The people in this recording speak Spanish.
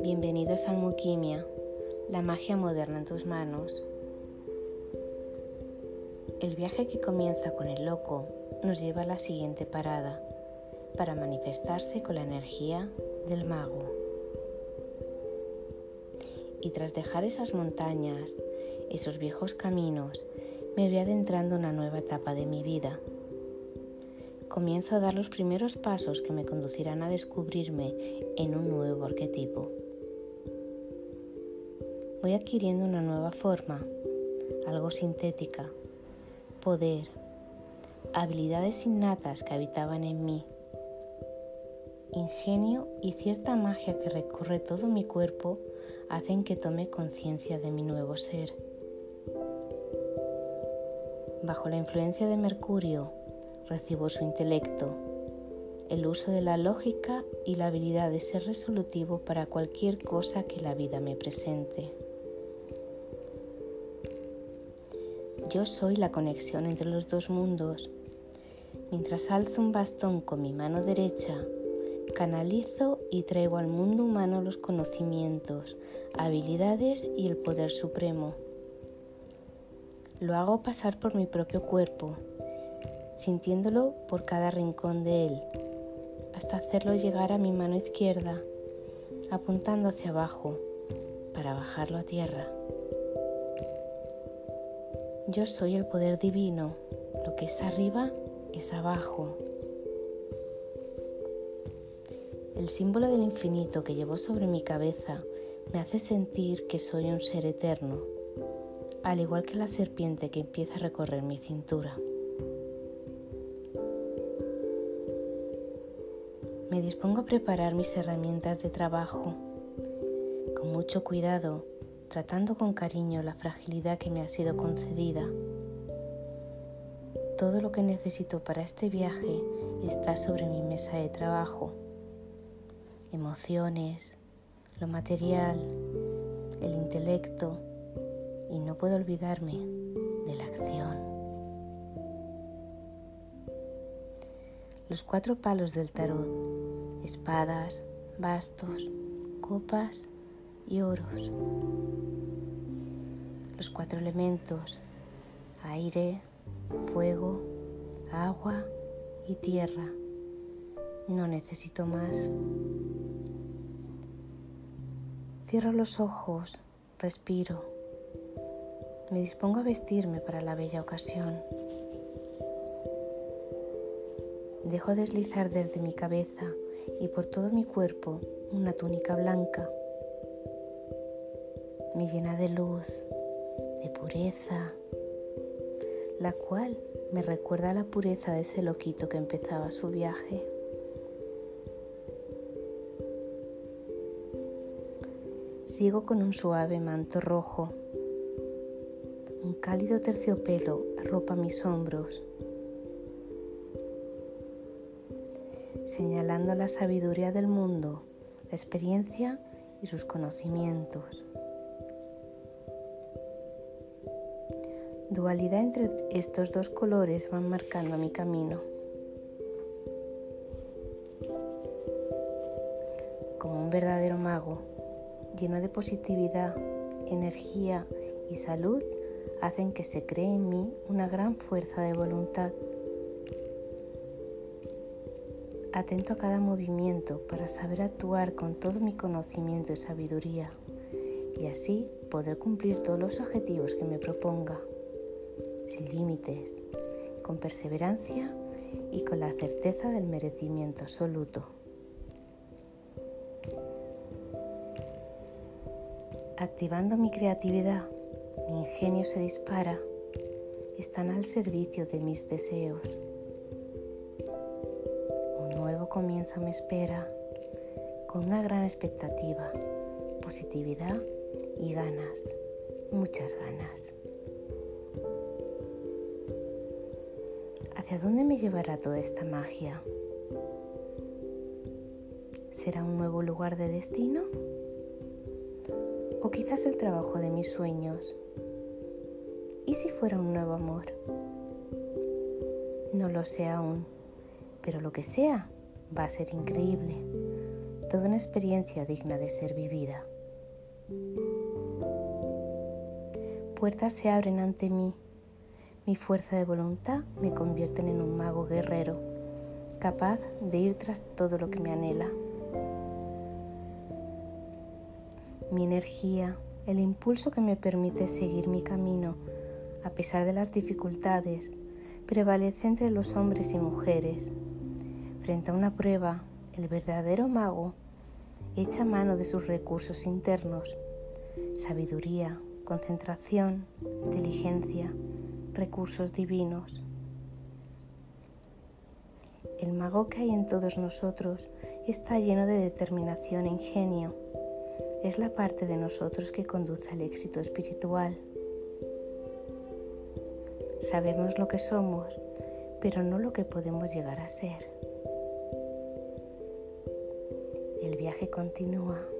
Bienvenidos a Almuquimia, la magia moderna en tus manos. El viaje que comienza con el loco nos lleva a la siguiente parada para manifestarse con la energía del mago. Y tras dejar esas montañas, esos viejos caminos, me voy adentrando en una nueva etapa de mi vida. Comienzo a dar los primeros pasos que me conducirán a descubrirme en un nuevo arquetipo. Voy adquiriendo una nueva forma, algo sintética, poder, habilidades innatas que habitaban en mí, ingenio y cierta magia que recorre todo mi cuerpo hacen que tome conciencia de mi nuevo ser. Bajo la influencia de Mercurio, recibo su intelecto, el uso de la lógica y la habilidad de ser resolutivo para cualquier cosa que la vida me presente. Yo soy la conexión entre los dos mundos. Mientras alzo un bastón con mi mano derecha, canalizo y traigo al mundo humano los conocimientos, habilidades y el poder supremo. Lo hago pasar por mi propio cuerpo, sintiéndolo por cada rincón de él, hasta hacerlo llegar a mi mano izquierda, apuntando hacia abajo para bajarlo a tierra. Yo soy el poder divino, lo que es arriba es abajo. El símbolo del infinito que llevo sobre mi cabeza me hace sentir que soy un ser eterno, al igual que la serpiente que empieza a recorrer mi cintura. Me dispongo a preparar mis herramientas de trabajo, con mucho cuidado, tratando con cariño la fragilidad que me ha sido concedida. Todo lo que necesito para este viaje está sobre mi mesa de trabajo emociones, lo material, el intelecto y no puedo olvidarme de la acción. Los cuatro palos del tarot, espadas, bastos, copas y oros. Los cuatro elementos, aire, fuego, agua y tierra. No necesito más. Cierro los ojos, respiro. Me dispongo a vestirme para la bella ocasión. Dejo deslizar desde mi cabeza y por todo mi cuerpo una túnica blanca. Me llena de luz, de pureza, la cual me recuerda la pureza de ese loquito que empezaba su viaje. Sigo con un suave manto rojo. Un cálido terciopelo arropa mis hombros, señalando la sabiduría del mundo, la experiencia y sus conocimientos. Dualidad entre estos dos colores van marcando mi camino. Como un verdadero mago, lleno de positividad, energía y salud, hacen que se cree en mí una gran fuerza de voluntad. Atento a cada movimiento para saber actuar con todo mi conocimiento y sabiduría y así poder cumplir todos los objetivos que me proponga, sin límites, con perseverancia y con la certeza del merecimiento absoluto. Activando mi creatividad, mi ingenio se dispara, están al servicio de mis deseos. Nuevo comienzo me espera con una gran expectativa, positividad y ganas, muchas ganas. ¿Hacia dónde me llevará toda esta magia? ¿Será un nuevo lugar de destino? o quizás el trabajo de mis sueños. ¿Y si fuera un nuevo amor? No lo sé aún, pero lo que sea, va a ser increíble, toda una experiencia digna de ser vivida. Puertas se abren ante mí, mi fuerza de voluntad me convierte en un mago guerrero, capaz de ir tras todo lo que me anhela. Mi energía, el impulso que me permite seguir mi camino a pesar de las dificultades, prevalece entre los hombres y mujeres. Frente a una prueba, el verdadero mago echa mano de sus recursos internos, sabiduría, concentración, inteligencia, recursos divinos. El mago que hay en todos nosotros está lleno de determinación e ingenio. Es la parte de nosotros que conduce al éxito espiritual. Sabemos lo que somos, pero no lo que podemos llegar a ser. El viaje continúa.